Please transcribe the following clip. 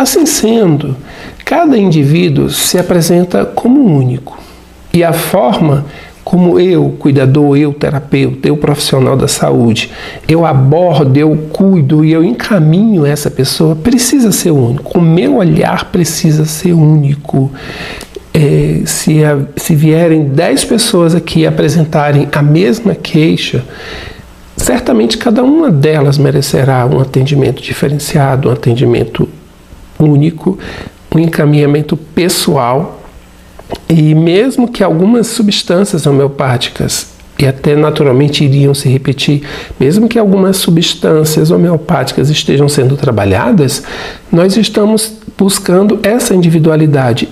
Assim sendo, cada indivíduo se apresenta como único e a forma como eu, cuidador, eu, terapeuta, eu, profissional da saúde, eu abordo, eu cuido e eu encaminho essa pessoa, precisa ser único. O meu olhar precisa ser único. É, se, se vierem 10 pessoas aqui apresentarem a mesma queixa, certamente cada uma delas merecerá um atendimento diferenciado, um atendimento único, um encaminhamento pessoal e mesmo que algumas substâncias homeopáticas e até naturalmente iriam se repetir, mesmo que algumas substâncias homeopáticas estejam sendo trabalhadas, nós estamos buscando essa individualidade